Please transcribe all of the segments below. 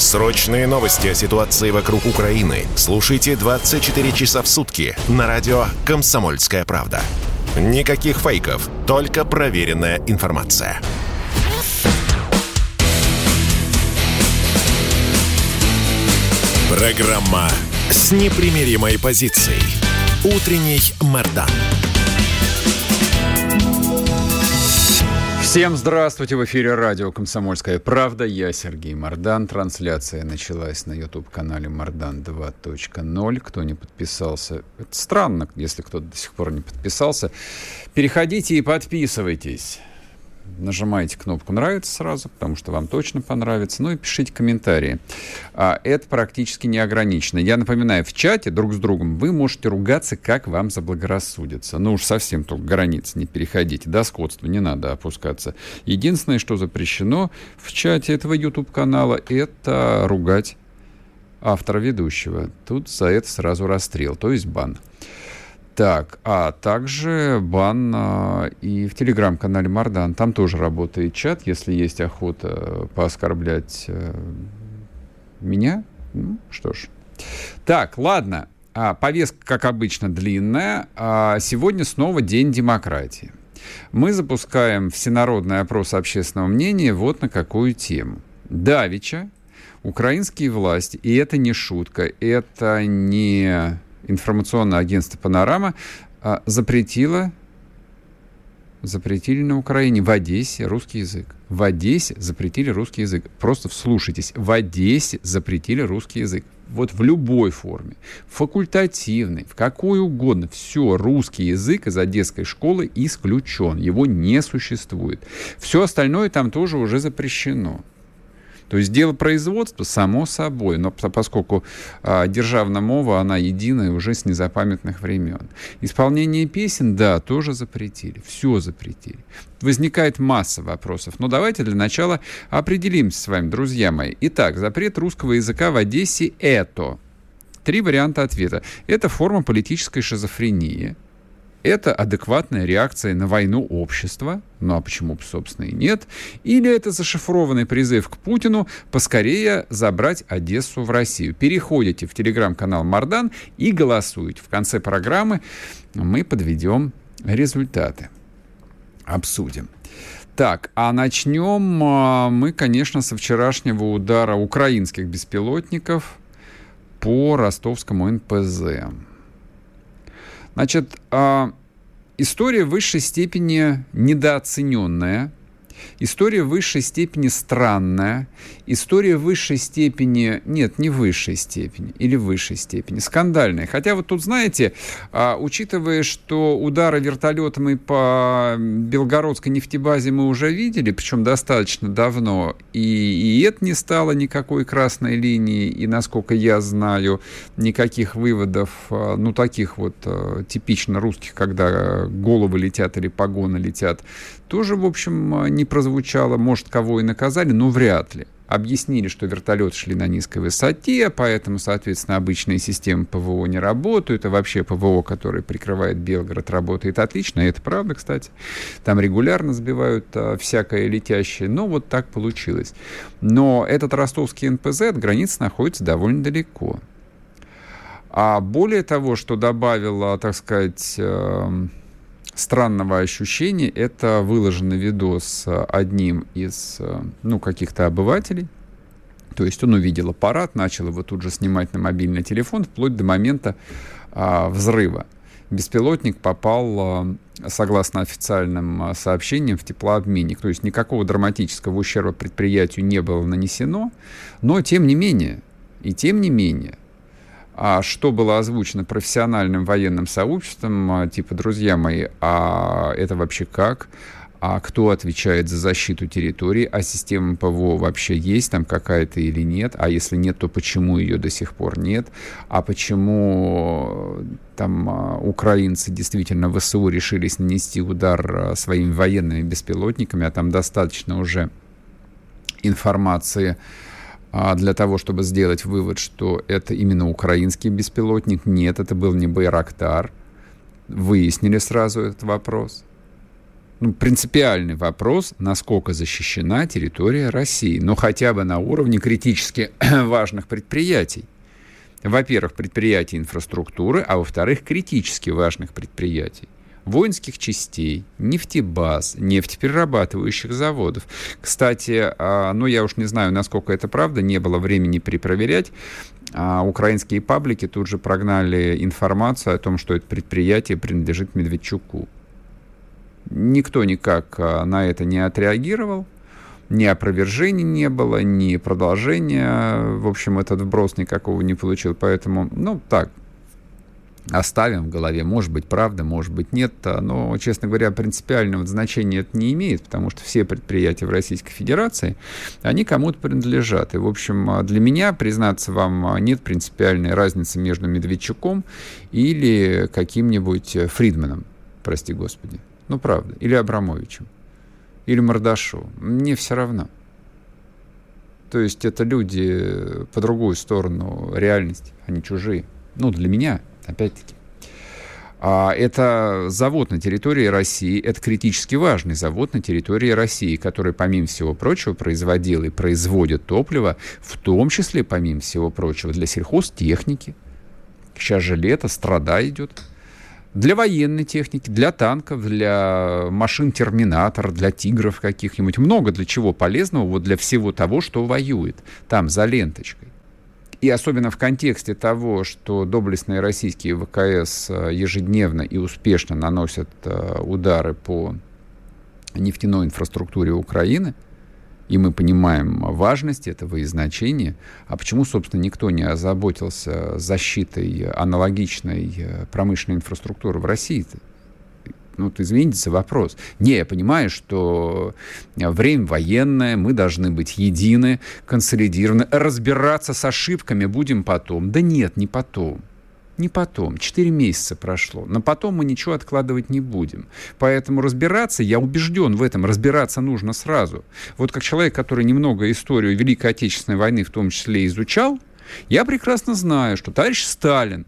Срочные новости о ситуации вокруг Украины слушайте 24 часа в сутки на радио «Комсомольская правда». Никаких фейков, только проверенная информация. Программа с непримиримой позицией. Утренний Мордан. Всем здравствуйте! В эфире радио «Комсомольская правда». Я Сергей Мордан. Трансляция началась на YouTube-канале «Мордан 2.0». Кто не подписался, это странно, если кто-то до сих пор не подписался. Переходите и подписывайтесь нажимаете кнопку «Нравится» сразу, потому что вам точно понравится. Ну и пишите комментарии. А, это практически не ограничено. Я напоминаю, в чате друг с другом вы можете ругаться, как вам заблагорассудится. Ну уж совсем только границ не переходите. До скотства не надо опускаться. Единственное, что запрещено в чате этого YouTube-канала, это ругать автора ведущего. Тут за это сразу расстрел, то есть бан. Так, а также бан а, и в телеграм-канале Мардан. Там тоже работает чат, если есть охота пооскорблять а, меня. Ну, что ж. Так, ладно. А, повестка, как обычно, длинная. А, сегодня снова День демократии. Мы запускаем всенародный опрос общественного мнения вот на какую тему. Давича, украинские власти, и это не шутка, это не информационное агентство «Панорама» а, запретило запретили на Украине, в Одессе русский язык. В Одессе запретили русский язык. Просто вслушайтесь. В Одессе запретили русский язык. Вот в любой форме. Факультативный, в какой угодно. Все, русский язык из одесской школы исключен. Его не существует. Все остальное там тоже уже запрещено. То есть дело производства, само собой, но поскольку а, державная мова, она единая уже с незапамятных времен. Исполнение песен, да, тоже запретили, все запретили. Возникает масса вопросов, но давайте для начала определимся с вами, друзья мои. Итак, запрет русского языка в Одессе – это... Три варианта ответа. Это форма политической шизофрении – это адекватная реакция на войну общества, ну а почему бы, собственно, и нет, или это зашифрованный призыв к Путину поскорее забрать Одессу в Россию. Переходите в телеграм-канал Мардан и голосуете. В конце программы мы подведем результаты. Обсудим. Так, а начнем а, мы, конечно, со вчерашнего удара украинских беспилотников по ростовскому НПЗ. Значит, а, история в высшей степени недооцененная История в высшей степени странная, история в высшей степени, нет, не в высшей степени, или в высшей степени, скандальная. Хотя вот тут, знаете, а, учитывая, что удары вертолетом и по Белгородской нефтебазе мы уже видели, причем достаточно давно, и, и это не стало никакой красной линии, и, насколько я знаю, никаких выводов, а, ну, таких вот а, типично русских, когда головы летят или погоны летят, тоже, в общем, не прозвучало. Может, кого и наказали, но вряд ли. Объяснили, что вертолеты шли на низкой высоте, поэтому, соответственно, обычные системы ПВО не работают, а вообще ПВО, которое прикрывает Белгород, работает отлично. И это правда, кстати. Там регулярно сбивают а, всякое летящее. Но вот так получилось. Но этот ростовский НПЗ от границы находится довольно далеко. А более того, что добавило, так сказать, э, странного ощущения. Это выложенный видос с одним из, ну, каких-то обывателей. То есть он увидел аппарат, начал его тут же снимать на мобильный телефон, вплоть до момента а, взрыва. беспилотник попал, согласно официальным сообщениям, в теплообменник. То есть никакого драматического ущерба предприятию не было нанесено, но тем не менее, и тем не менее, что было озвучено профессиональным военным сообществом, типа, друзья мои, а это вообще как? а кто отвечает за защиту территории, а система ПВО вообще есть там какая-то или нет, а если нет, то почему ее до сих пор нет, а почему э, там а, украинцы действительно ВСУ решились нанести удар э, своими военными беспилотниками, а там достаточно уже информации а, для того, чтобы сделать вывод, что это именно украинский беспилотник. Нет, это был не Байрактар. Выяснили сразу этот вопрос ну, принципиальный вопрос, насколько защищена территория России, но хотя бы на уровне критически важных предприятий. Во-первых, предприятий инфраструктуры, а во-вторых, критически важных предприятий воинских частей, нефтебаз, нефтеперерабатывающих заводов. Кстати, а, ну я уж не знаю, насколько это правда, не было времени перепроверять, а украинские паблики тут же прогнали информацию о том, что это предприятие принадлежит Медведчуку. Никто никак а, на это не отреагировал. Ни опровержений не было, ни продолжения. В общем, этот вброс никакого не получил. Поэтому, ну, так, оставим в голове. Может быть, правда, может быть, нет. Но, честно говоря, принципиального значения это не имеет, потому что все предприятия в Российской Федерации, они кому-то принадлежат. И, в общем, для меня, признаться вам, нет принципиальной разницы между Медведчуком или каким-нибудь Фридманом, прости господи. Ну, правда. Или Абрамовичем. Или Мордашу. Мне все равно. То есть это люди по другую сторону реальности, они чужие. Ну, для меня, опять-таки. А это завод на территории России, это критически важный завод на территории России, который, помимо всего прочего, производил и производит топливо, в том числе, помимо всего прочего, для сельхозтехники. Сейчас же лето, страда идет для военной техники, для танков, для машин Терминатор, для тигров каких-нибудь. Много для чего полезного, вот для всего того, что воюет там за ленточкой. И особенно в контексте того, что доблестные российские ВКС э, ежедневно и успешно наносят э, удары по нефтяной инфраструктуре Украины – и мы понимаем важность этого и значение. А почему, собственно, никто не озаботился защитой аналогичной э, промышленной инфраструктуры в России-то? Ну, вот извините за вопрос. Не, я понимаю, что время военное, мы должны быть едины, консолидированы, разбираться с ошибками будем потом. Да нет, не потом не потом. Четыре месяца прошло. Но потом мы ничего откладывать не будем. Поэтому разбираться, я убежден в этом, разбираться нужно сразу. Вот как человек, который немного историю Великой Отечественной войны в том числе изучал, я прекрасно знаю, что товарищ Сталин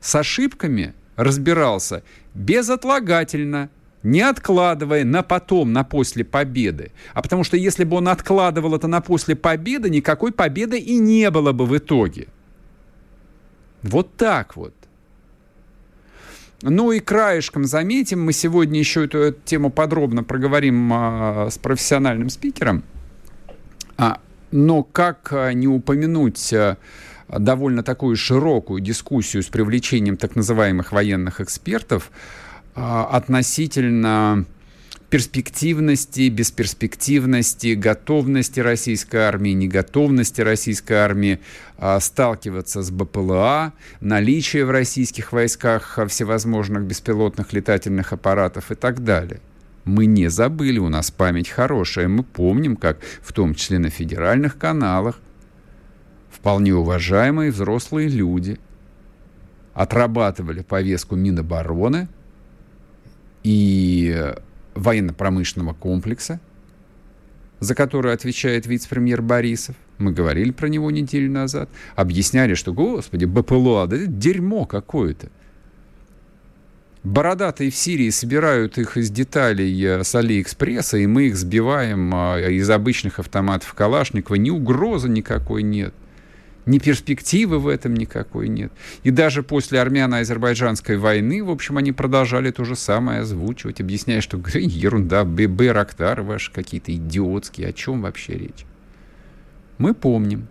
с ошибками разбирался безотлагательно, не откладывая на потом, на после победы. А потому что если бы он откладывал это на после победы, никакой победы и не было бы в итоге. Вот так вот. Ну и краешком заметим, мы сегодня еще эту, эту тему подробно проговорим а, с профессиональным спикером. А, но как а, не упомянуть а, довольно такую широкую дискуссию с привлечением так называемых военных экспертов а, относительно перспективности, бесперспективности, готовности российской армии, неготовности российской армии а, сталкиваться с БПЛА, наличие в российских войсках всевозможных беспилотных летательных аппаратов и так далее. Мы не забыли, у нас память хорошая, мы помним, как в том числе на федеральных каналах вполне уважаемые взрослые люди отрабатывали повестку Минобороны и военно-промышленного комплекса, за который отвечает вице-премьер Борисов. Мы говорили про него неделю назад. Объясняли, что, господи, БПЛА, да это дерьмо какое-то. Бородатые в Сирии собирают их из деталей э, с Алиэкспресса, и мы их сбиваем а, из обычных автоматов Калашникова. Ни угрозы никакой нет. Ни перспективы в этом никакой нет. И даже после армяно-азербайджанской войны, в общем, они продолжали то же самое озвучивать, объясняя, что ерунда, Байрактары ваши какие-то идиотские, о чем вообще речь? Мы помним.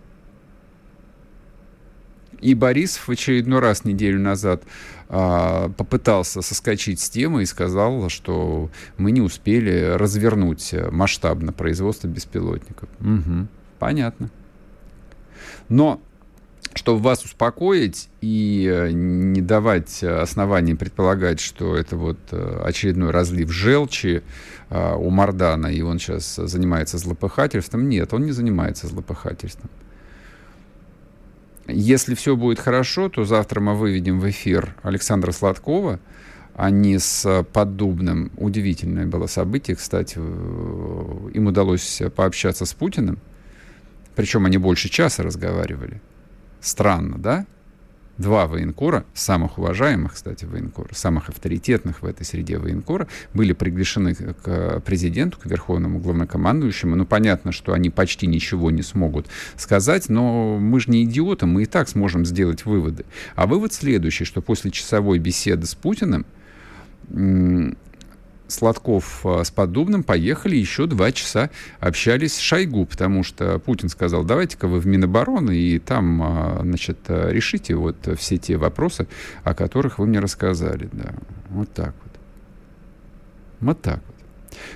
И Борисов в очередной раз неделю назад а, попытался соскочить с темы и сказал, что мы не успели развернуть масштабно производство беспилотников. Угу, понятно. Но чтобы вас успокоить и э, не давать оснований предполагать, что это вот э, очередной разлив желчи э, у Мардана, и он сейчас занимается злопыхательством. Нет, он не занимается злопыхательством. Если все будет хорошо, то завтра мы выведем в эфир Александра Сладкова, а не с Поддубным. Удивительное было событие, кстати. Им удалось пообщаться с Путиным. Причем они больше часа разговаривали. Странно, да? Два военкора, самых уважаемых, кстати, военкора, самых авторитетных в этой среде военкора, были приглашены к президенту, к верховному главнокомандующему. Ну, понятно, что они почти ничего не смогут сказать, но мы же не идиоты, мы и так сможем сделать выводы. А вывод следующий, что после часовой беседы с Путиным Сладков э, с Поддубным поехали еще два часа общались с Шойгу, потому что Путин сказал, давайте-ка вы в Минобороны и там, э, значит, э, решите вот все те вопросы, о которых вы мне рассказали. Да. Вот так вот. Вот так вот.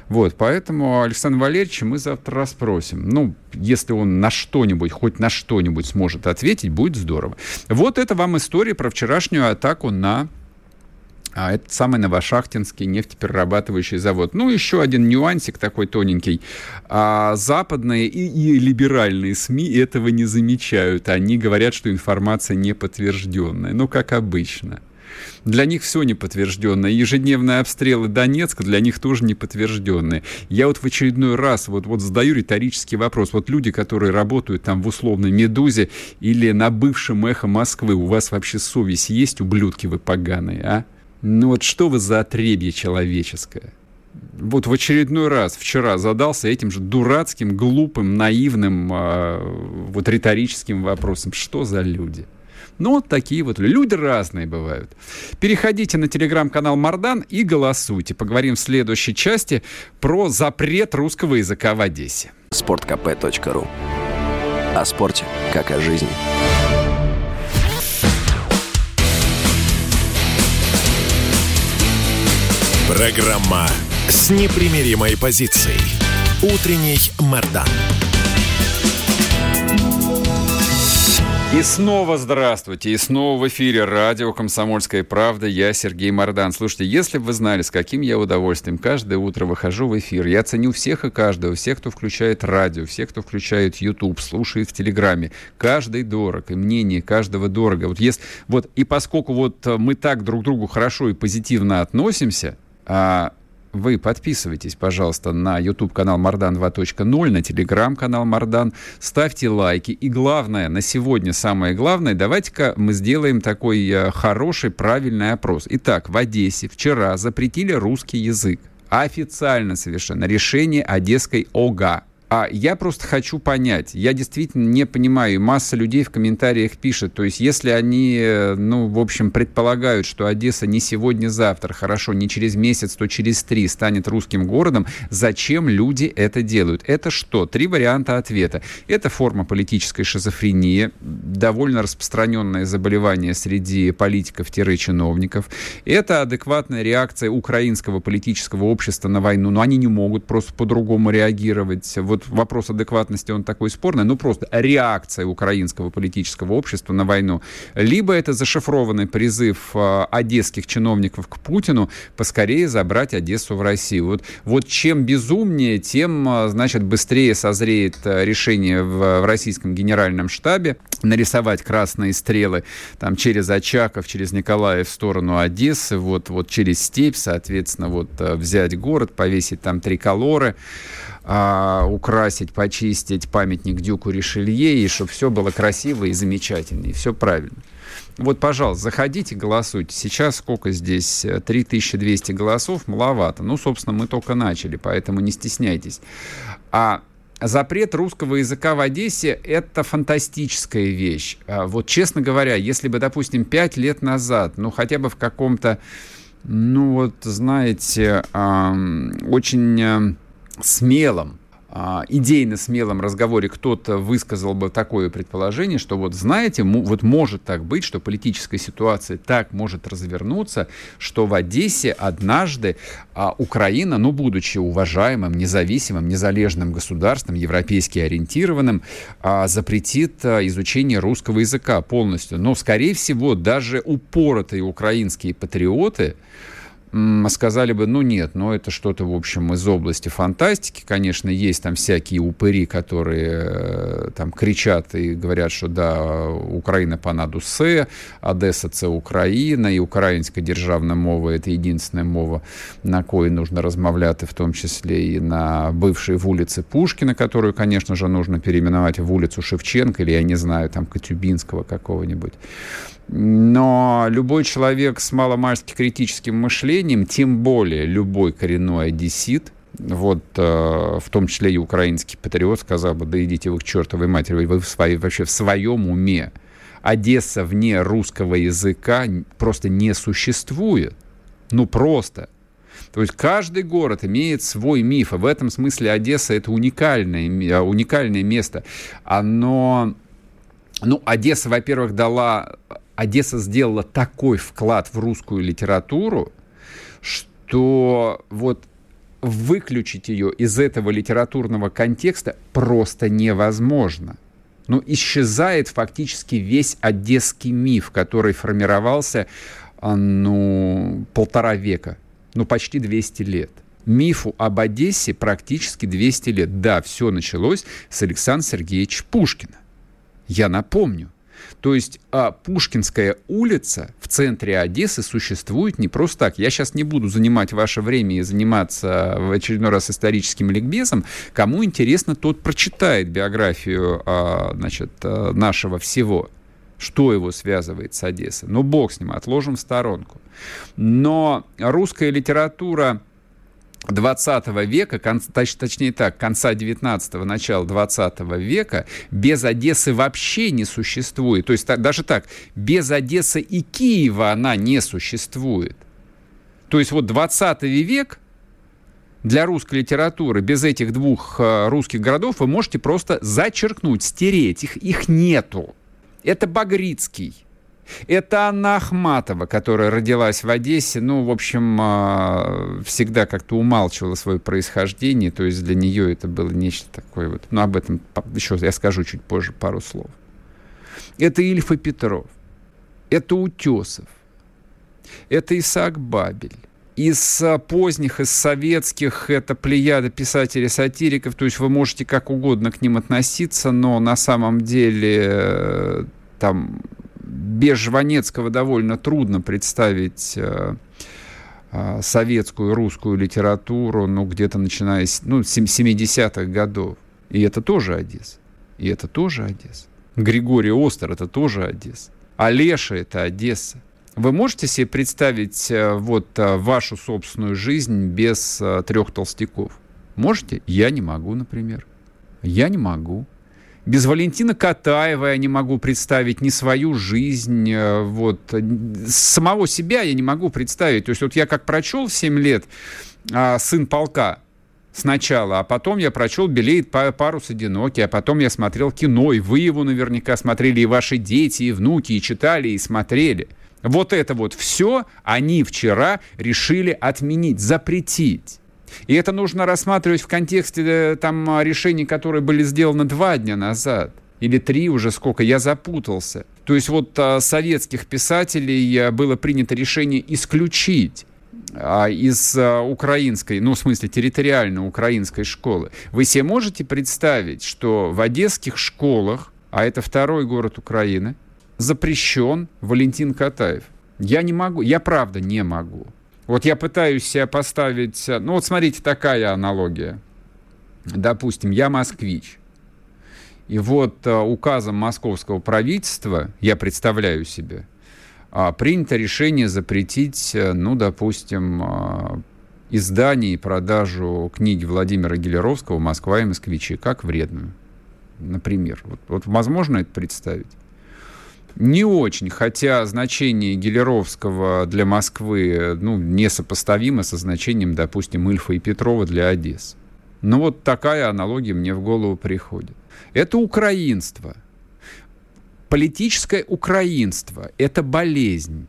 Вот, поэтому Александр Валерьевич мы завтра расспросим. Ну, если он на что-нибудь, хоть на что-нибудь сможет ответить, будет здорово. Вот это вам история про вчерашнюю атаку на а это самый Новошахтинский нефтеперерабатывающий завод. Ну, еще один нюансик такой тоненький. А западные и, и либеральные СМИ этого не замечают. Они говорят, что информация не подтвержденная. Ну, как обычно. Для них все неподтвержденное. Ежедневные обстрелы Донецка для них тоже неподтвержденные. Я вот в очередной раз вот, вот задаю риторический вопрос. Вот люди, которые работают там в условной «Медузе» или на бывшем «Эхо Москвы», у вас вообще совесть есть, ублюдки вы поганые, а? Ну вот что вы за отребье человеческое? Вот в очередной раз вчера задался этим же дурацким, глупым, наивным, э, вот риторическим вопросом. Что за люди? Ну, вот такие вот люди разные бывают. Переходите на телеграм-канал Мардан и голосуйте. Поговорим в следующей части про запрет русского языка в Одессе. sportkp.ru О спорте, как о жизни. Программа с непримиримой позицией. Утренний Мордан. И снова здравствуйте, и снова в эфире радио «Комсомольская правда». Я Сергей Мордан. Слушайте, если бы вы знали, с каким я удовольствием каждое утро выхожу в эфир, я ценю всех и каждого, всех, кто включает радио, всех, кто включает YouTube, слушает в Телеграме. Каждый дорог, и мнение каждого дорого. Вот, если, вот, и поскольку вот мы так друг к другу хорошо и позитивно относимся, вы подписывайтесь, пожалуйста, на YouTube-канал Мардан 2.0, на телеграм-канал Мардан, ставьте лайки. И главное, на сегодня самое главное, давайте-ка мы сделаем такой э, хороший, правильный опрос. Итак, в Одессе вчера запретили русский язык. Официально совершенно. Решение Одесской ОГА. А я просто хочу понять, я действительно не понимаю, масса людей в комментариях пишет, то есть если они, э, ну, в общем, предполагают, что Одесса не сегодня-завтра, хорошо, не через месяц, то через три станет русским городом, зачем люди это делают? Это что? Три варианта ответа. Это форма политической шизофрении, довольно распространенное заболевание среди политиков-чиновников. Это адекватная реакция украинского политического общества на войну, но они не могут просто по-другому реагировать. Вот вопрос адекватности, он такой спорный, но просто реакция украинского политического общества на войну. Либо это зашифрованный призыв э, одесских чиновников к Путину поскорее забрать Одессу в Россию. Вот, вот чем безумнее, тем, э, значит, быстрее созреет э, решение в, в российском генеральном штабе нарисовать красные стрелы там через Очаков, через Николаев в сторону Одессы, вот, вот через степь, соответственно, вот взять город, повесить там триколоры а, украсить, почистить памятник Дюку Ришелье, и чтобы все было красиво и замечательно, и все правильно. Вот, пожалуйста, заходите, голосуйте. Сейчас сколько здесь? 3200 голосов, маловато. Ну, собственно, мы только начали, поэтому не стесняйтесь. А запрет русского языка в Одессе – это фантастическая вещь. А вот, честно говоря, если бы, допустим, пять лет назад, ну, хотя бы в каком-то, ну, вот, знаете, очень смелом а, идейно смелом разговоре кто-то высказал бы такое предположение, что вот знаете, вот может так быть, что политическая ситуация так может развернуться, что в Одессе однажды а, Украина, ну, будучи уважаемым, независимым, незалежным государством, европейски ориентированным, а, запретит изучение русского языка полностью. Но, скорее всего, даже упоротые украинские патриоты, сказали бы, ну нет, ну это что-то, в общем, из области фантастики. Конечно, есть там всякие упыри, которые э, там кричат и говорят, что да, Украина понаду се, Одесса це Україна, і українська державна мова – это единственная мова, на кої нужно размовляти, в том числе и на бывшей вулице Пушкина, которую, конечно же, нужно переименовать в улицу Шевченко или, я не знаю, там, Катюбинского какого-нибудь. Но любой человек с маломальски критическим мышлением, тем более любой коренной одессит, вот э, в том числе и украинский патриот сказал бы, да идите вы к чертовой матери, вы в своей, вообще в своем уме. Одесса вне русского языка просто не существует. Ну просто. То есть каждый город имеет свой миф, и в этом смысле Одесса это уникальное, уникальное место. Оно, ну, Одесса, во-первых, дала Одесса сделала такой вклад в русскую литературу, что вот выключить ее из этого литературного контекста просто невозможно. Ну, исчезает фактически весь одесский миф, который формировался, а, ну, полтора века, ну, почти 200 лет. Мифу об Одессе практически 200 лет. Да, все началось с Александра Сергеевича Пушкина. Я напомню, то есть а, Пушкинская улица в центре Одессы существует не просто так. Я сейчас не буду занимать ваше время и заниматься в очередной раз историческим ликбезом. Кому интересно, тот прочитает биографию а, значит, а, нашего всего что его связывает с Одессой. Ну, бог с ним, отложим в сторонку. Но русская литература 20 века, точ, точнее так, конца 19-го, начала 20 века, без Одессы вообще не существует. То есть так, даже так, без Одессы и Киева она не существует. То есть вот 20 век для русской литературы без этих двух э, русских городов вы можете просто зачеркнуть, стереть. Их, их нету. Это Багрицкий, это Анна Ахматова, которая родилась в Одессе, ну, в общем, а, всегда как-то умалчивала свое происхождение, то есть для нее это было нечто такое вот. Но об этом еще я скажу чуть позже пару слов. Это Ильф и Петров, это Утесов, это Исаак Бабель. Из а, поздних, из советских, это плеяда писателей-сатириков, то есть вы можете как угодно к ним относиться, но на самом деле э, там без Жванецкого довольно трудно представить э, э, советскую русскую литературу, ну, где-то начиная с ну, 70-х годов. И это тоже Одесса. И это тоже Одесса. Григорий Остер — это тоже Одесса. Олеша — это Одесса. Вы можете себе представить э, вот вашу собственную жизнь без трех толстяков? Можете? Я не могу, например. Я не могу. Без Валентина Катаева я не могу представить ни свою жизнь, э, вот, самого себя я не могу представить. То есть вот я как прочел в 7 лет а, «Сын полка», сначала, а потом я прочел «Белеет парус одинокий», а потом я смотрел кино, и вы его наверняка смотрели, и ваши дети, и внуки, и читали, и смотрели. Вот это вот все они вчера решили отменить, запретить. И это нужно рассматривать в контексте э, там, решений, которые были сделаны два дня назад. Или три уже сколько, я запутался. То есть вот а, советских писателей а, было принято решение исключить а, из а, украинской, ну, в смысле, территориально украинской школы. Вы себе можете представить, что в одесских школах, а это второй город Украины, запрещен Валентин Катаев? Я не могу, я правда не могу. Вот я пытаюсь себя поставить... Ну вот смотрите, такая аналогия. Допустим, я москвич. И вот uh, указом московского правительства, я представляю себе, uh, принято решение запретить, uh, ну, допустим, издание и продажу книги Владимира Гелеровского «Москва и москвичи» как вредную, например. Вот, вот возможно это представить? Не очень, хотя значение Гелеровского для Москвы ну, несопоставимо со значением, допустим, Ильфа и Петрова для Одессы. Ну вот такая аналогия мне в голову приходит. Это украинство. Политическое украинство – это болезнь,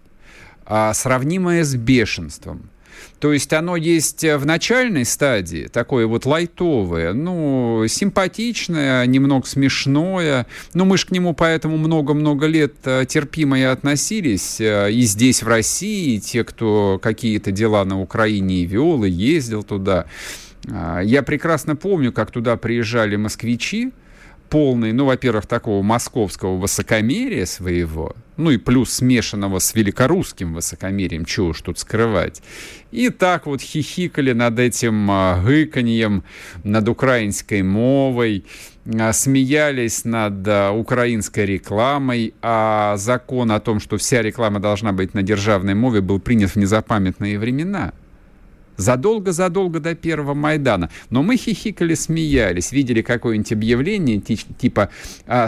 а, сравнимая с бешенством – то есть оно есть в начальной стадии, такое вот лайтовое, ну, симпатичное, немного смешное. Но мы же к нему поэтому много-много лет э, терпимо и относились. Э, и здесь, в России, и те, кто какие-то дела на Украине и вел, и ездил туда. А, я прекрасно помню, как туда приезжали москвичи, полный, ну, во-первых, такого московского высокомерия своего, ну и плюс смешанного с великорусским высокомерием, чего уж тут скрывать. И так вот хихикали над этим а, гыканьем, над украинской мовой, а, смеялись над а, украинской рекламой, а закон о том, что вся реклама должна быть на державной мове, был принят в незапамятные времена – задолго-задолго до первого Майдана. Но мы хихикали, смеялись, видели какое-нибудь объявление типа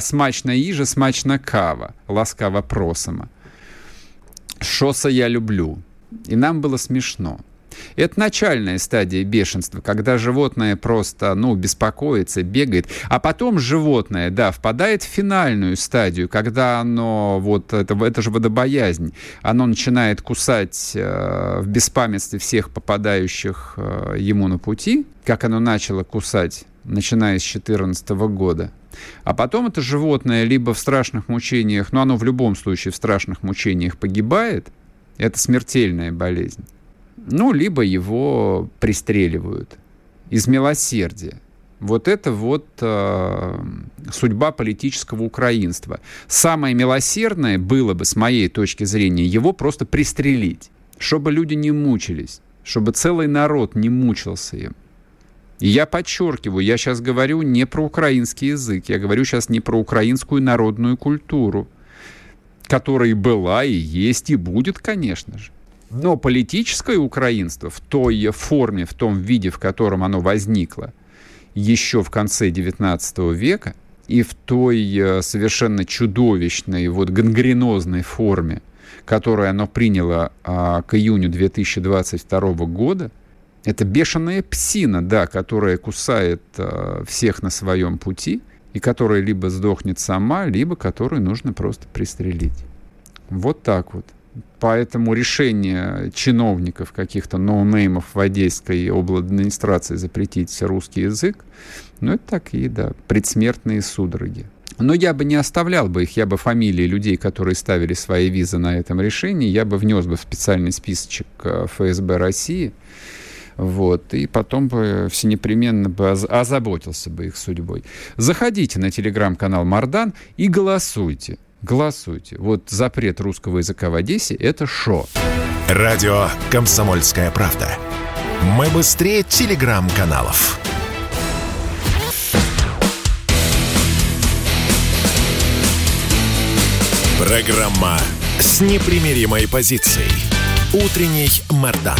«Смачна їжа, смачна кава», ласкаво просимо. «Шоса я люблю». И нам было смешно. Это начальная стадия бешенства, когда животное просто, ну, беспокоится, бегает. А потом животное, да, впадает в финальную стадию, когда оно, вот, это, это же водобоязнь, оно начинает кусать э, в беспамятстве всех попадающих э, ему на пути, как оно начало кусать, начиная с 2014 года. А потом это животное либо в страшных мучениях, но оно в любом случае в страшных мучениях погибает, это смертельная болезнь ну, либо его пристреливают из милосердия. Вот это вот э, судьба политического украинства. Самое милосердное было бы, с моей точки зрения, его просто пристрелить, чтобы люди не мучились, чтобы целый народ не мучился им. И я подчеркиваю, я сейчас говорю не про украинский язык, я говорю сейчас не про украинскую народную культуру, которая была и есть и будет, конечно же. Но политическое украинство в той форме, в том виде, в котором оно возникло еще в конце XIX века, и в той э, совершенно чудовищной, вот гангренозной форме, которую оно приняло а, к июню 2022 года, это бешеная псина, да, которая кусает а, всех на своем пути, и которая либо сдохнет сама, либо которую нужно просто пристрелить. Вот так вот. Поэтому решение чиновников, каких-то ноунеймов в Одесской администрации запретить русский язык, ну, это такие, да, предсмертные судороги. Но я бы не оставлял бы их, я бы фамилии людей, которые ставили свои визы на этом решении, я бы внес бы в специальный списочек э, ФСБ России, вот, и потом бы всенепременно бы озаботился бы их судьбой. Заходите на телеграм-канал Мардан и голосуйте. Голосуйте. Вот запрет русского языка в Одессе – это шо. Радио «Комсомольская правда». Мы быстрее телеграм-каналов. Программа с непримиримой позицией. Утренний Мордан.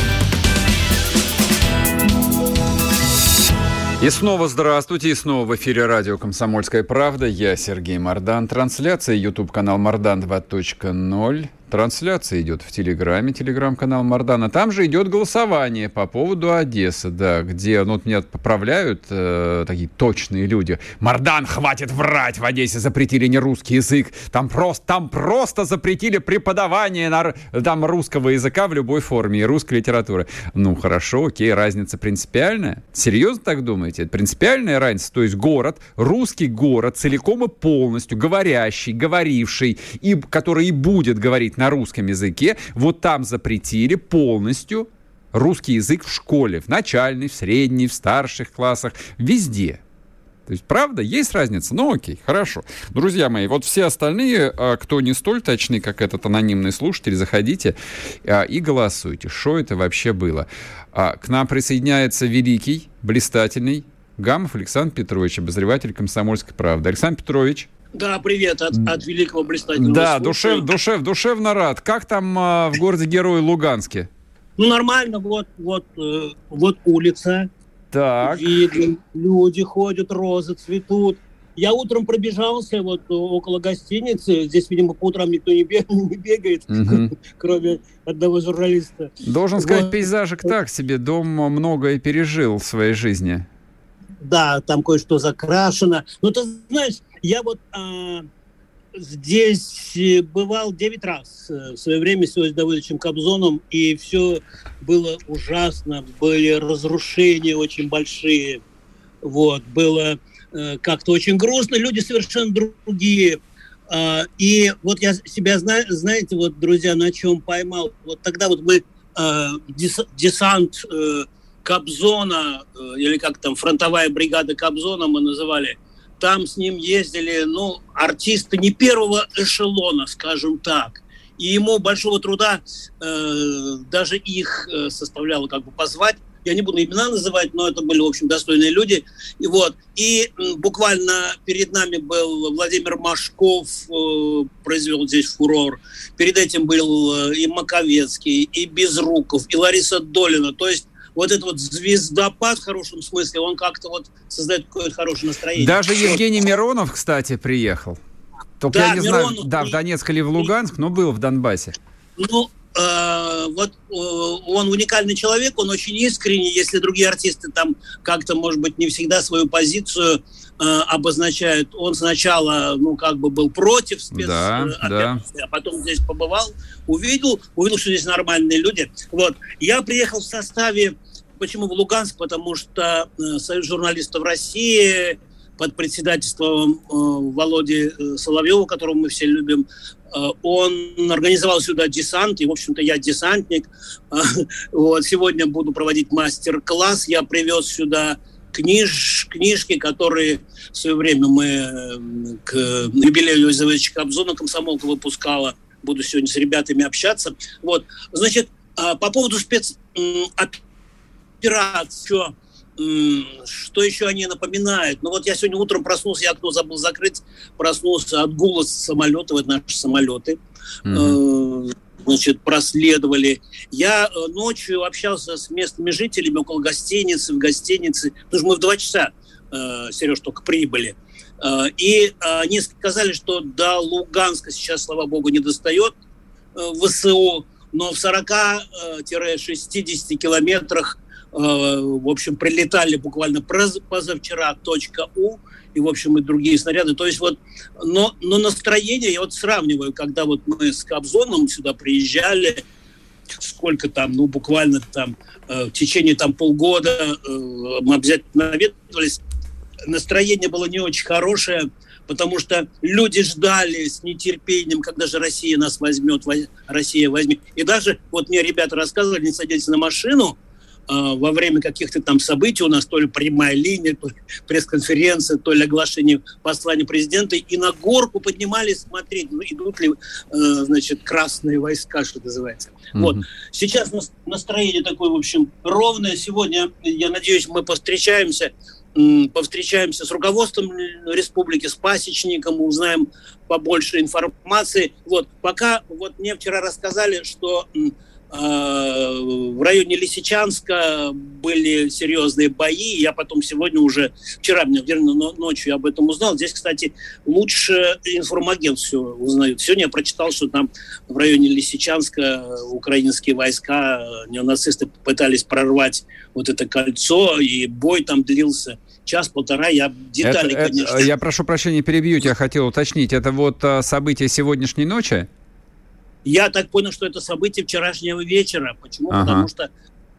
И снова здравствуйте, и снова в эфире радио «Комсомольская правда». Я Сергей Мордан. Трансляция YouTube-канал «Мордан 2.0». Трансляция идет в Телеграме, Телеграм-канал Мардана. Там же идет голосование по поводу Одессы, да, где, ну, вот меня поправляют э, такие точные люди. Мардан, хватит врать, в Одессе запретили не русский язык. Там просто, там просто запретили преподавание на, там русского языка в любой форме и русской литературы. Ну, хорошо, окей, разница принципиальная. Серьезно так думаете? Принципиальная разница. То есть город, русский город, целиком и полностью говорящий, говоривший, и который и будет говорить на русском языке, вот там запретили полностью русский язык в школе, в начальной, в средней, в старших классах, везде. То есть, правда, есть разница? Ну, окей, хорошо. Друзья мои, вот все остальные, а, кто не столь точны, как этот анонимный слушатель, заходите а, и голосуйте. Что это вообще было? А, к нам присоединяется великий, блистательный Гамов Александр Петрович, обозреватель «Комсомольской правды». Александр Петрович. Да, привет от, от великого блистательного Да, душев, душев, душевно рад. Как там э, в городе Герой Луганске? Ну, нормально, вот, вот, э, вот улица. Так. Видно, люди ходят, розы цветут. Я утром пробежался вот около гостиницы. Здесь, видимо, по утрам никто не, бег, не бегает, угу. кроме одного журналиста. Должен сказать, вот. пейзажик так себе. Дом многое пережил в своей жизни. да, там кое-что закрашено. Но ты знаешь, я вот а, здесь бывал 9 раз в свое время с Иосифом Давыдовичем Кобзоном, и все было ужасно, были разрушения очень большие, вот, было э, как-то очень грустно, люди совершенно другие. Э, и вот я себя, зна, знаете, вот, друзья, на чем поймал, вот тогда вот мы э, дес, десант э, Кобзона, э, или как там, фронтовая бригада Кобзона мы называли, там с ним ездили, ну, артисты не первого эшелона, скажем так. И ему большого труда э, даже их э, составляло как бы позвать. Я не буду имена называть, но это были, в общем, достойные люди. И вот. И буквально перед нами был Владимир Машков, э, произвел здесь фурор. Перед этим был э, и Маковецкий, и Безруков, и Лариса Долина. То есть вот этот вот звездопад в хорошем смысле, он как-то вот создает какое-то хорошее настроение. Даже Евгений Миронов, кстати, приехал. Только да, я не Миронов, знаю, да, в Донецк или в Луганск, но был в Донбассе. Ну, вот э, он уникальный человек, он очень искренний, если другие артисты там как-то, может быть, не всегда свою позицию э, обозначают. Он сначала, ну, как бы был против спец да, да. а потом здесь побывал, увидел, увидел, что здесь нормальные люди. Вот. Я приехал в составе Почему в Луганск? Потому что э, Союз журналистов России под председательством э, Володи э, Соловьева, которого мы все любим, он организовал сюда десант, и, в общем-то, я десантник. Вот, сегодня буду проводить мастер-класс. Я привез сюда книж, книжки, которые в свое время мы к юбилею Юзефовича Кобзона комсомолка выпускала. Буду сегодня с ребятами общаться. Вот, значит, по поводу спец операцию. Что еще они напоминают? Ну вот я сегодня утром проснулся, я окно забыл закрыть, проснулся от гула самолета, вот наши самолеты. Mm-hmm. Значит, проследовали. Я э, ночью общался с местными жителями около гостиницы, в гостинице. Потому что мы в два часа, э, Сереж, только прибыли. И они сказали, что до Луганска сейчас, слава богу, не достает ВСУ, но в 40-60 километрах в общем, прилетали буквально позавчера точка У, и, в общем, и другие снаряды. То есть вот, но, но настроение, я вот сравниваю, когда вот мы с Кобзоном сюда приезжали, сколько там, ну, буквально там э, в течение там полгода э, мы обязательно наведывались, настроение было не очень хорошее, потому что люди ждали с нетерпением, когда же Россия нас возьмет, Россия возьмет. И даже, вот мне ребята рассказывали, не садитесь на машину, во время каких-то там событий у нас то ли прямая линия, то ли пресс-конференция, то ли оглашение послания президента, и на горку поднимались смотреть, ну, идут ли, э, значит, красные войска, что называется. Mm-hmm. Вот. Сейчас настроение такое, в общем, ровное. Сегодня, я надеюсь, мы повстречаемся повстречаемся с руководством республики, с пасечником, узнаем побольше информации. Вот, пока, вот мне вчера рассказали, что а, в районе Лисичанска были серьезные бои. Я потом сегодня уже, вчера мне, верно, ночью я об этом узнал. Здесь, кстати, лучше информагент все узнают. Сегодня я прочитал, что там в районе Лисичанска украинские войска, неонацисты пытались прорвать вот это кольцо, и бой там длился час-полтора. Я детали, это, конечно... Это, я прошу прощения, перебью тебя, хотел уточнить. Это вот а, события сегодняшней ночи? Я так понял, что это событие вчерашнего вечера. Почему? Ага. Потому что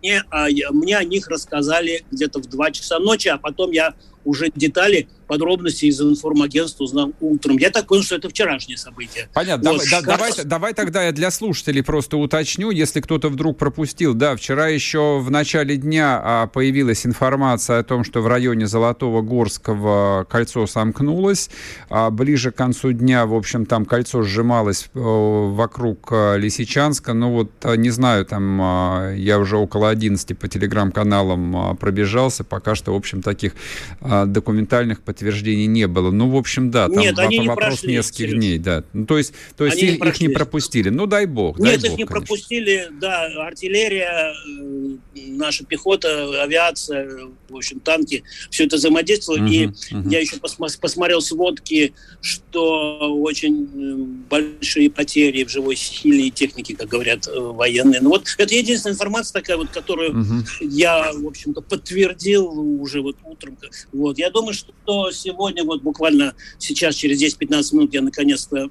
мне, а, мне о них рассказали где-то в 2 часа ночи, а потом я уже детали, подробности из информагентства узнал утром. Я так понял, что это вчерашнее событие. Понятно. Вот. Давай, да, давай, давай тогда я для слушателей просто уточню, если кто-то вдруг пропустил. Да, вчера еще в начале дня а, появилась информация о том, что в районе Золотого Горского кольцо сомкнулось. А ближе к концу дня, в общем, там кольцо сжималось э, вокруг э, Лисичанска. Ну вот, э, не знаю, там я уже около 11 по телеграм-каналам пробежался. Пока что, в общем, таких документальных подтверждений не было. Ну, в общем, да, там Нет, вопрос не прошли, нескольких дней, да. Ну, то есть, то есть их, не их не пропустили. Ну, дай бог, Нет, дай их бог, не конечно. пропустили, да, артиллерия, э, наша пихота, авиация, в общем, танки, все это взаимодействовало. И Мгм, мгм. я еще посма- посмотрел сводки, что очень э, большие потери в живой силе и технике, как говорят э, военные. Ну вот это единственная информация такая вот, которую Мгм. я, в общем-то, подтвердил уже вот утром. Вот. Я думаю, что сегодня, вот буквально сейчас, через 10-15 минут, я наконец-то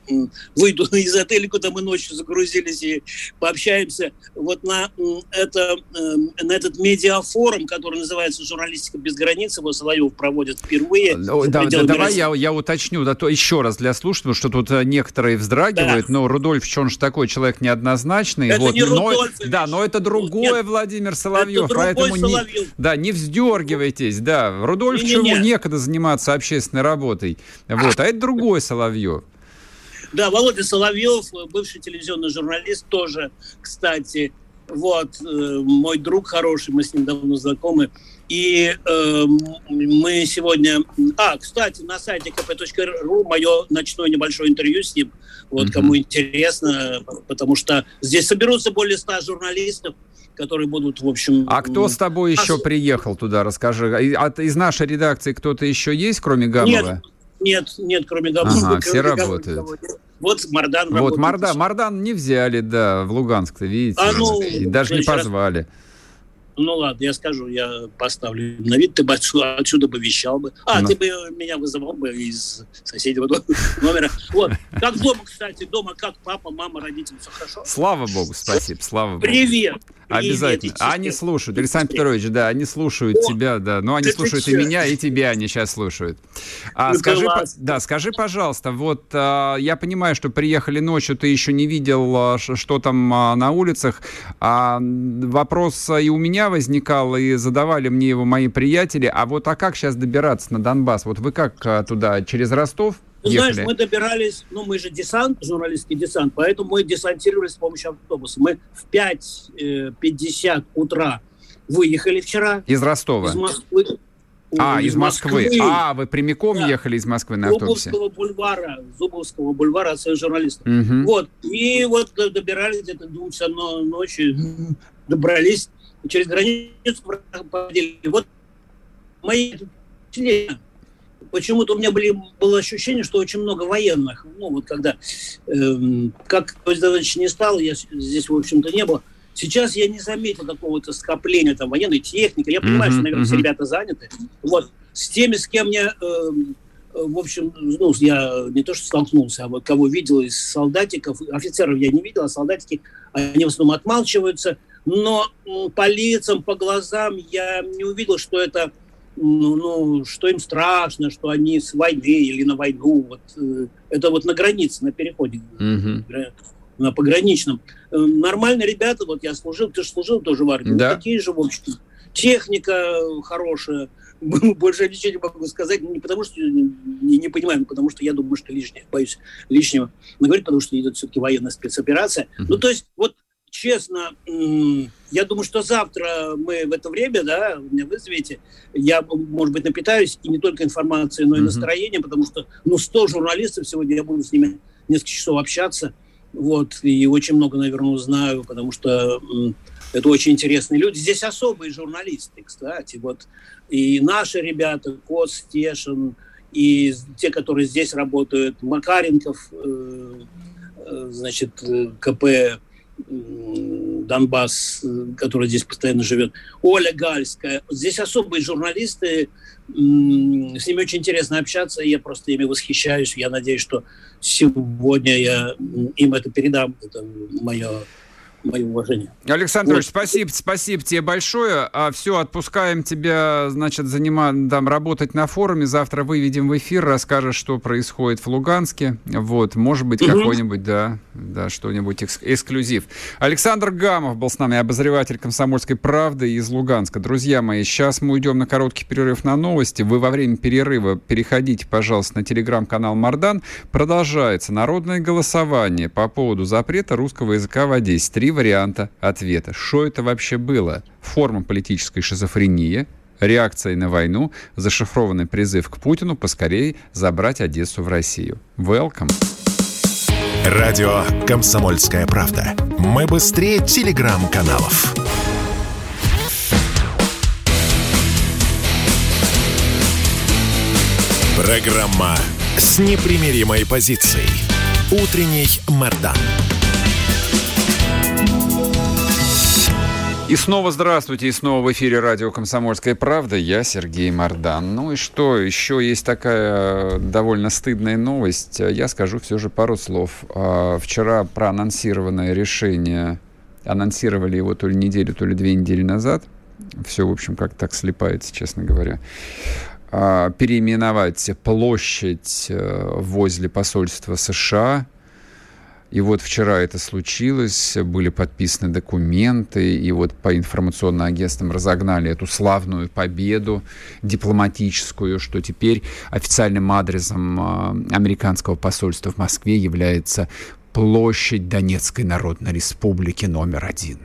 выйду из отеля, куда мы ночью загрузились и пообщаемся вот на, это, эм, на этот медиафорум, который называется «Журналистика без границ», его Соловьев проводит впервые. Да, да, давай я, я уточню, да, то еще раз для слушателей, что тут э, некоторые вздрагивают, но Рудольф, он же такой человек неоднозначный. Это вот, не но, Рудольфович. Да, но это другой Нет, Владимир Соловьев, Это поэтому не, Соловьев. да, не вздергивайтесь, да, Рудольфовичу Не-не-не. ему некогда заниматься общественной работой, вот, а это другой Соловьев. Да, Володя Соловьев, бывший телевизионный журналист, тоже, кстати, вот, э, мой друг хороший, мы с ним давно знакомы. И э, мы сегодня... А, кстати, на сайте kp.ru мое ночное небольшое интервью с ним. Вот, кому интересно, потому что здесь соберутся более ста журналистов, которые будут, в общем... А кто с тобой еще а приехал туда, расскажи. От- из нашей редакции кто-то еще есть, кроме Гамова? Нет, нет, кроме Габуна. Ага, все работают. Вот Мардан Вот. Мардан, Мардан не взяли, да, в Луганск-то, видите, А ну, и даже не следующий раз позвали. Ну ладно, я скажу, я поставлю на вид, ты бы отсюда, отсюда бы вещал бы. А, Ну. ты бы меня вызывал бы из соседнего номера. Вот. Как дома, кстати, дома как папа, мама, родители, все хорошо? Слава богу, спасибо, слава богу. Привет! Обязательно. Привет, Они слушают, Александр Петрович, да, они слушают О, тебя, да. Ну, они слушают и меня, и тебя они сейчас слушают. А, Ну, скажи, по- да, скажи, пожалуйста, вот а, я понимаю, что приехали ночью, ты еще не видел, а, что там а, на улицах. А, вопрос а, и у меня возникал, и задавали мне его мои приятели. А вот а как сейчас добираться на Донбасс? Вот вы как а, туда, через Ростов Ты ехали? знаешь, мы добирались, ну мы же десант, журналистский десант, поэтому мы десантировались с помощью автобуса. Мы в 5.50 утра выехали вчера Из Ростова? из Москвы. А, Ой, из Москвы. А, вы прямиком Да. ехали из Москвы на автобусе? Зубовского бульвара, Зубовского бульвара от своих журналистов. Мгм. Вот. И вот д- добирались где-то двум часам но- ночи, добрались, через границу проходили. Вот мои впечатления. Почему-то у меня были, было ощущение, что очень много военных. Ну, вот когда, эм, как Давыдович не стал, я здесь, в общем-то, не было. Сейчас я не заметил какого-то скопления там военной техники. Я понимаю, что, наверное, все ребята заняты. Вот. С теми, с кем я, эм, э, в общем, ну, я не то что столкнулся, а вот кого видел из солдатиков, офицеров я не видел, а солдатики, они в основном отмалчиваются. Но по лицам, по глазам я не увидел, что это ну, ну, что им страшно, что они с войны или на войну. Вот, э, это вот на границе, на переходе гра- на пограничном. Э, Нормальные ребята, вот я служил, ты же служил тоже в армии, Да. такие же, в общем. Техника хорошая, больше ничего не могу сказать, не потому что не, не понимаю, но потому что я думаю, что лишнее, боюсь лишнего говорить, потому что идет все-таки военная спецоперация. Мгм. Ну, то есть, вот честно, я думаю, что завтра мы в это время, да, вы меня вызовете, я, может быть, напитаюсь и не только информацией, но и настроением, потому что, ну, 100 журналистов сегодня, я буду с ними несколько часов общаться, вот, и очень много, наверное, узнаю, потому что это очень интересные люди. Здесь особые журналисты, кстати, вот, и наши ребята, Кот, Стешин, и те, которые здесь работают, Макаренков, э, э, значит, э, КП Донбасс, который здесь постоянно живет, Оля Гальская. Здесь особые журналисты, с ними очень интересно общаться, я просто ими восхищаюсь. Я надеюсь, что сегодня я им это передам. Это мое, мое уважение. Александр Вот. Спасибо, спасибо тебе большое. А все, отпускаем тебя, значит, занимать, там, работать на форуме. Завтра выведем в эфир, расскажешь, что происходит в Луганске. Вот, может быть, Мгм. какой-нибудь, да, да, что-нибудь экс- эксклюзив. Александр Гамов был с нами, обозреватель «Комсомольской правды» из Луганска. Друзья мои, сейчас мы уйдем на короткий перерыв на новости. Вы во время перерыва переходите, пожалуйста, на телеграм-канал «Мардан». Продолжается народное голосование по поводу запрета русского языка в Одессе. Три варианта ответа. Что это вообще было? Форма политической шизофрении, реакцией на войну, зашифрованный призыв к Путину поскорее забрать Одессу в Россию. Welcome. Радио «Комсомольская правда». Мы быстрее телеграм-каналов. Программа с непримиримой позицией. Утренний Мордан. И снова здравствуйте, и снова в эфире радио «Комсомольская правда». Я Сергей Мордан. Ну и что, еще есть такая довольно стыдная новость. Я скажу все же пару слов. А, вчера проанонсированное решение, анонсировали его то ли неделю, то ли две недели назад. Все, в общем, как так слепается, честно говоря а, переименовать площадь э, возле посольства США и вот вчера это случилось, были подписаны документы, и вот по информационным агентствам разогнали эту славную победу дипломатическую, что теперь официальным адресом а, американского посольства в Москве является площадь Донецкой Народной Республики номер один.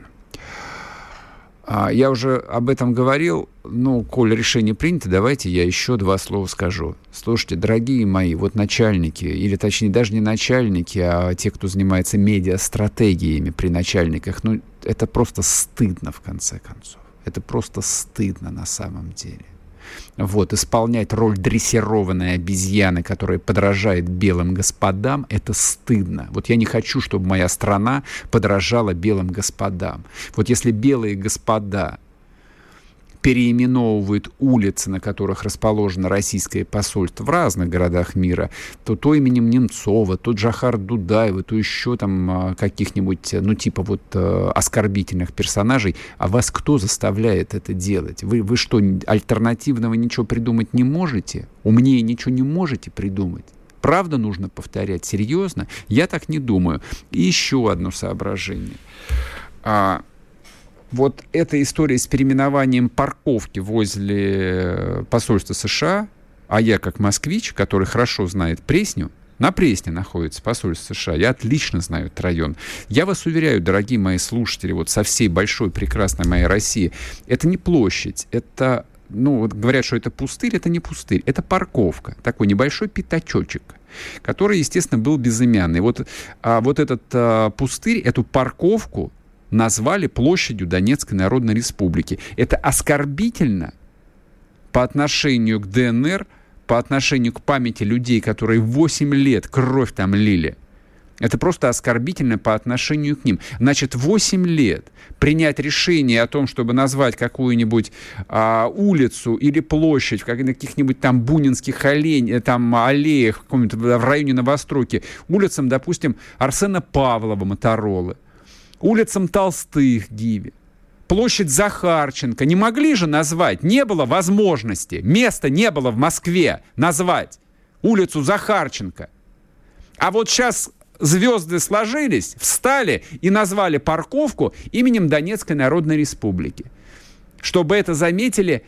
А, я уже об этом говорил. Ну, коль решение принято, давайте я еще два слова скажу. Слушайте, дорогие мои, вот начальники, или точнее даже не начальники, а те, кто занимается медиа-стратегиями при начальниках, ну, это просто стыдно в конце концов. Это просто стыдно на самом деле вот, исполнять роль дрессированной обезьяны, которая подражает белым господам, это стыдно. Вот я не хочу, чтобы моя страна подражала белым господам. Вот если белые господа переименовывают улицы, на которых расположено российское посольство в разных городах мира, то то именем Немцова, то Джахар Дудаева, то еще там а, каких-нибудь, ну, типа вот э, оскорбительных персонажей. А вас кто заставляет это делать? Вы, вы что, альтернативного ничего придумать не можете? Умнее ничего не можете придумать? Правда нужно повторять? Серьезно? Я так не думаю. И еще одно соображение. А, вот эта история с переименованием парковки возле э, посольства США, а я как москвич, который хорошо знает Пресню, на Пресне находится посольство США. Я отлично знаю этот район. Я вас уверяю, дорогие мои слушатели, вот со всей большой, прекрасной моей России, это не площадь, это ну, вот говорят, что это пустырь, это не пустырь, это парковка, такой небольшой пятачочек, который, естественно, был безымянный. Вот, а вот этот а, пустырь, эту парковку назвали площадью Донецкой Народной Республики. Это оскорбительно по отношению к ДНР, по отношению к памяти людей, которые 8 лет кровь там лили. Это просто оскорбительно по отношению к ним. Значит, 8 лет принять решение о том, чтобы назвать какую-нибудь а, улицу или площадь в каких-нибудь там бунинских олень, э, там, аллеях в, в районе Новостроки, улицам, допустим, Арсена Павлова, Моторолы улицам Толстых, Гиви, площадь Захарченко. Не могли же назвать, не было возможности, места не было в Москве назвать улицу Захарченко. А вот сейчас звезды сложились, встали и назвали парковку именем Донецкой Народной Республики. Чтобы это заметили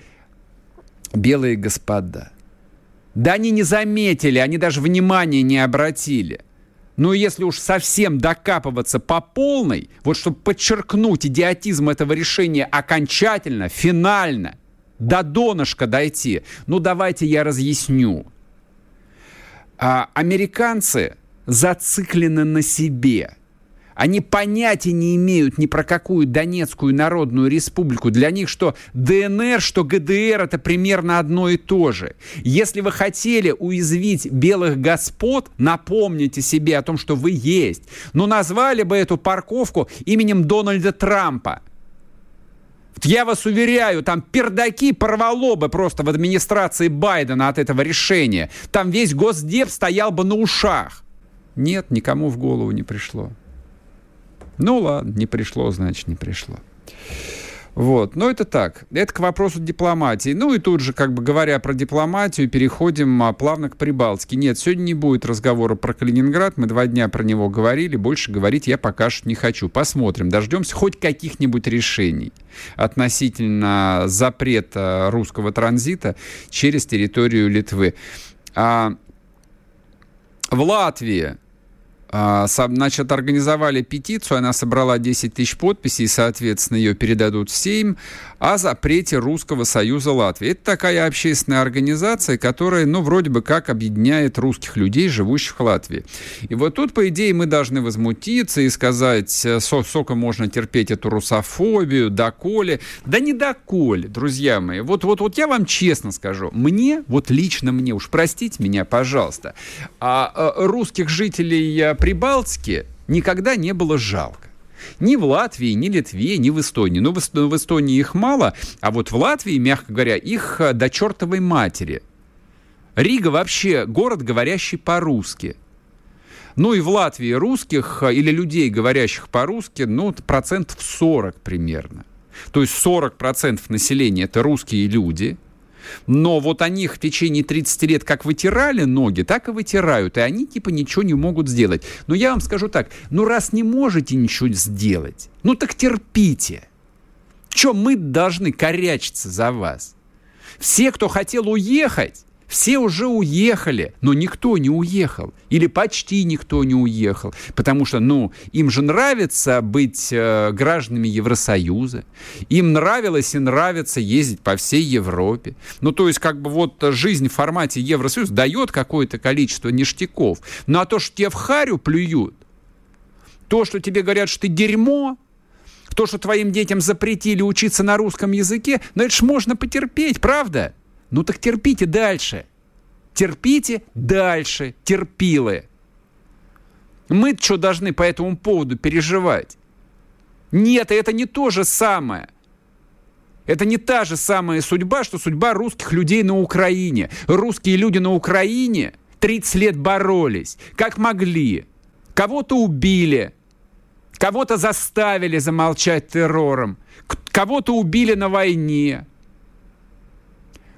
белые господа. Да они не заметили, они даже внимания не обратили. Но если уж совсем докапываться по полной, вот чтобы подчеркнуть идиотизм этого решения окончательно, финально, до донышка дойти, ну давайте я разъясню. А, американцы зациклены на себе – они понятия не имеют ни про какую Донецкую Народную Республику. Для них что ДНР, что ГДР это примерно одно и то же. Если вы хотели уязвить белых господ, напомните себе о том, что вы есть. Но назвали бы эту парковку именем Дональда Трампа. Я вас уверяю, там пердаки порвало бы просто в администрации Байдена от этого решения. Там весь Госдеп стоял бы на ушах. Нет, никому в голову не пришло. Ну ладно, не пришло, значит, не пришло. Вот, но это так. Это к вопросу дипломатии. Ну и тут же, как бы говоря про дипломатию, переходим а, плавно к Прибалтике. Нет, сегодня не будет разговора про Калининград. Мы два дня про него говорили. Больше говорить я пока что не хочу. Посмотрим. Дождемся хоть каких-нибудь решений относительно запрета русского транзита через территорию Литвы. А в Латвии значит, организовали петицию, она собрала 10 тысяч подписей, соответственно, ее передадут в Сейм, о запрете Русского Союза Латвии. Это такая общественная организация, которая, ну, вроде бы как объединяет русских людей, живущих в Латвии. И вот тут, по идее, мы должны возмутиться и сказать, э, сколько можно терпеть эту русофобию, доколе. Да не доколе, друзья мои. Вот, вот, вот я вам честно скажу, мне, вот лично мне, уж простите меня, пожалуйста, а, а русских жителей Прибалтики никогда не было жалко. Ни в Латвии, ни Литве, ни в Эстонии. Ну, в, в Эстонии их мало, а вот в Латвии, мягко говоря, их э, до чертовой матери. Рига вообще город, говорящий по-русски. Ну и в Латвии русских э, или людей, говорящих по-русски, ну, процентов 40 примерно. То есть 40% населения это русские люди, но вот они их в течение 30 лет как вытирали ноги, так и вытирают. И они типа ничего не могут сделать. Но я вам скажу так, ну раз не можете ничего сделать, ну так терпите. Что мы должны корячиться за вас? Все, кто хотел уехать, все уже уехали, но никто не уехал. Или почти никто не уехал. Потому что, ну, им же нравится быть э, гражданами Евросоюза. Им нравилось и нравится ездить по всей Европе. Ну, то есть, как бы вот жизнь в формате Евросоюза дает какое-то количество ништяков. Ну, а то, что тебе в харю плюют, то, что тебе говорят, что ты дерьмо, то, что твоим детям запретили учиться на русском языке, ну, это ж можно потерпеть, правда? Ну так терпите дальше. Терпите дальше, терпилы. мы что должны по этому поводу переживать? Нет, это не то же самое. Это не та же самая судьба, что судьба русских людей на Украине. Русские люди на Украине 30 лет боролись, как могли. Кого-то убили, кого-то заставили замолчать террором, кого-то убили на войне,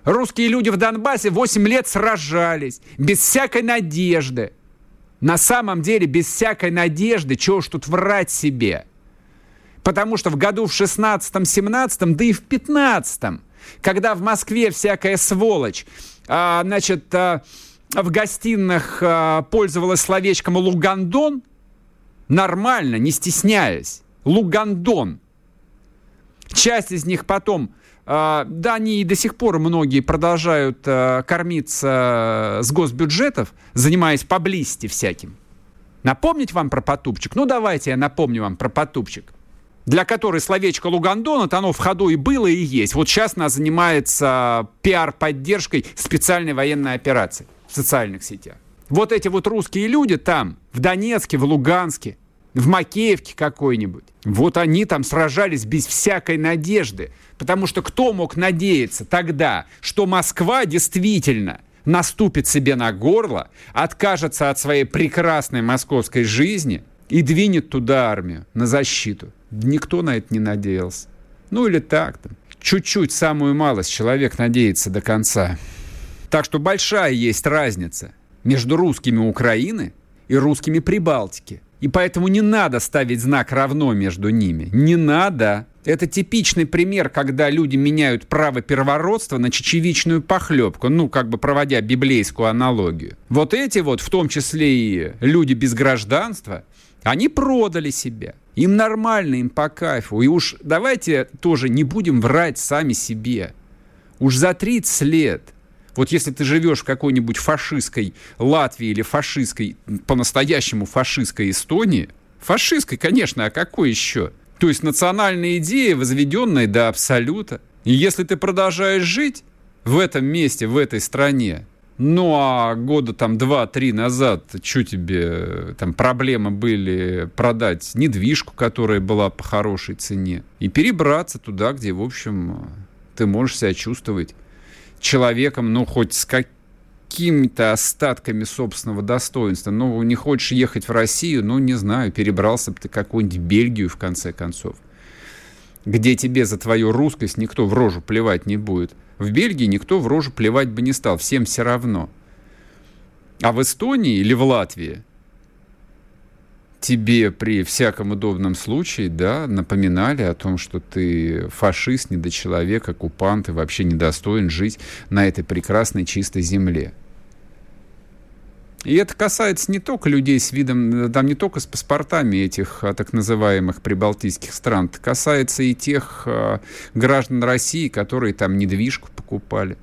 Русские люди в Донбассе 8 лет сражались, без всякой надежды. На самом деле, без всякой надежды, чего уж тут врать себе. Потому что в году в 16-17, да и в 15 когда в Москве всякая сволочь, а, значит, а, в гостиных а, пользовалась словечком «лугандон», нормально, не стесняясь, «лугандон». Часть из них потом да, они и до сих пор многие продолжают а, кормиться с госбюджетов, занимаясь поблизости всяким. Напомнить вам про потупчик? Ну, давайте я напомню вам про потупчик для которой словечко Лугандон, оно в ходу и было, и есть. Вот сейчас она занимается пиар-поддержкой специальной военной операции в социальных сетях. Вот эти вот русские люди там, в Донецке, в Луганске, в Макеевке какой-нибудь, вот они там сражались без всякой надежды. Потому что кто мог надеяться тогда, что Москва действительно наступит себе на горло, откажется от своей прекрасной московской жизни и двинет туда армию на защиту? Никто на это не надеялся. Ну или так-то. Чуть-чуть, самую малость человек надеется до конца. Так что большая есть разница между русскими Украины и русскими Прибалтики. И поэтому не надо ставить знак равно между ними. Не надо. Это типичный пример, когда люди меняют право первородства на чечевичную похлебку, ну, как бы проводя библейскую аналогию. Вот эти вот, в том числе и люди без гражданства, они продали себя. Им нормально, им по кайфу. И уж давайте тоже не будем врать сами себе. Уж за 30 лет вот если ты живешь в какой-нибудь фашистской Латвии или фашистской, по-настоящему фашистской Эстонии, фашистской, конечно, а какой еще? То есть национальная идея, возведенная до абсолюта. И если ты продолжаешь жить в этом месте, в этой стране, ну а года там два-три назад, что тебе там проблемы были продать недвижку, которая была по хорошей цене, и перебраться туда, где, в общем, ты можешь себя чувствовать человеком, ну, хоть с какими-то остатками собственного достоинства. Ну, не хочешь ехать в Россию, ну, не знаю, перебрался бы ты какую-нибудь Бельгию, в конце концов, где тебе за твою русскость никто в рожу плевать не будет. В Бельгии никто в рожу плевать бы не стал, всем все равно. А в Эстонии или в Латвии тебе при всяком удобном случае, да, напоминали о том, что ты фашист, недочеловек, оккупант и вообще недостоин жить на этой прекрасной чистой земле. И это касается не только людей с видом, там не только с паспортами этих а, так называемых прибалтийских стран, это касается и тех э, граждан России, которые там недвижку покупали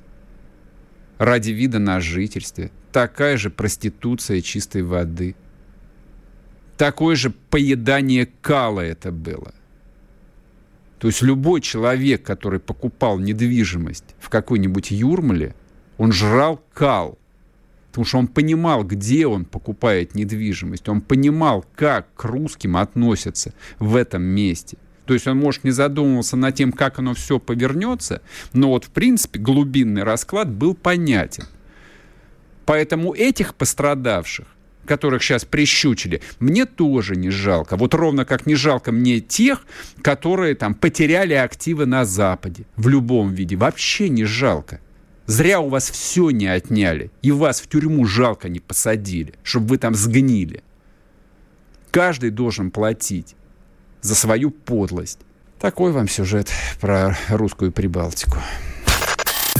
ради вида на жительстве. Такая же проституция чистой воды. Такое же поедание кала это было. То есть любой человек, который покупал недвижимость в какой-нибудь Юрмале, он жрал кал – Потому что он понимал, где он покупает недвижимость. Он понимал, как к русским относятся в этом месте. То есть он, может, не задумывался над тем, как оно все повернется, но вот, в принципе, глубинный расклад был понятен. Поэтому этих пострадавших, которых сейчас прищучили, мне тоже не жалко. Вот ровно как не жалко мне тех, которые там потеряли активы на Западе в любом виде. Вообще не жалко. Зря у вас все не отняли, и вас в тюрьму жалко не посадили, чтобы вы там сгнили. Каждый должен платить за свою подлость. Такой вам сюжет про русскую Прибалтику.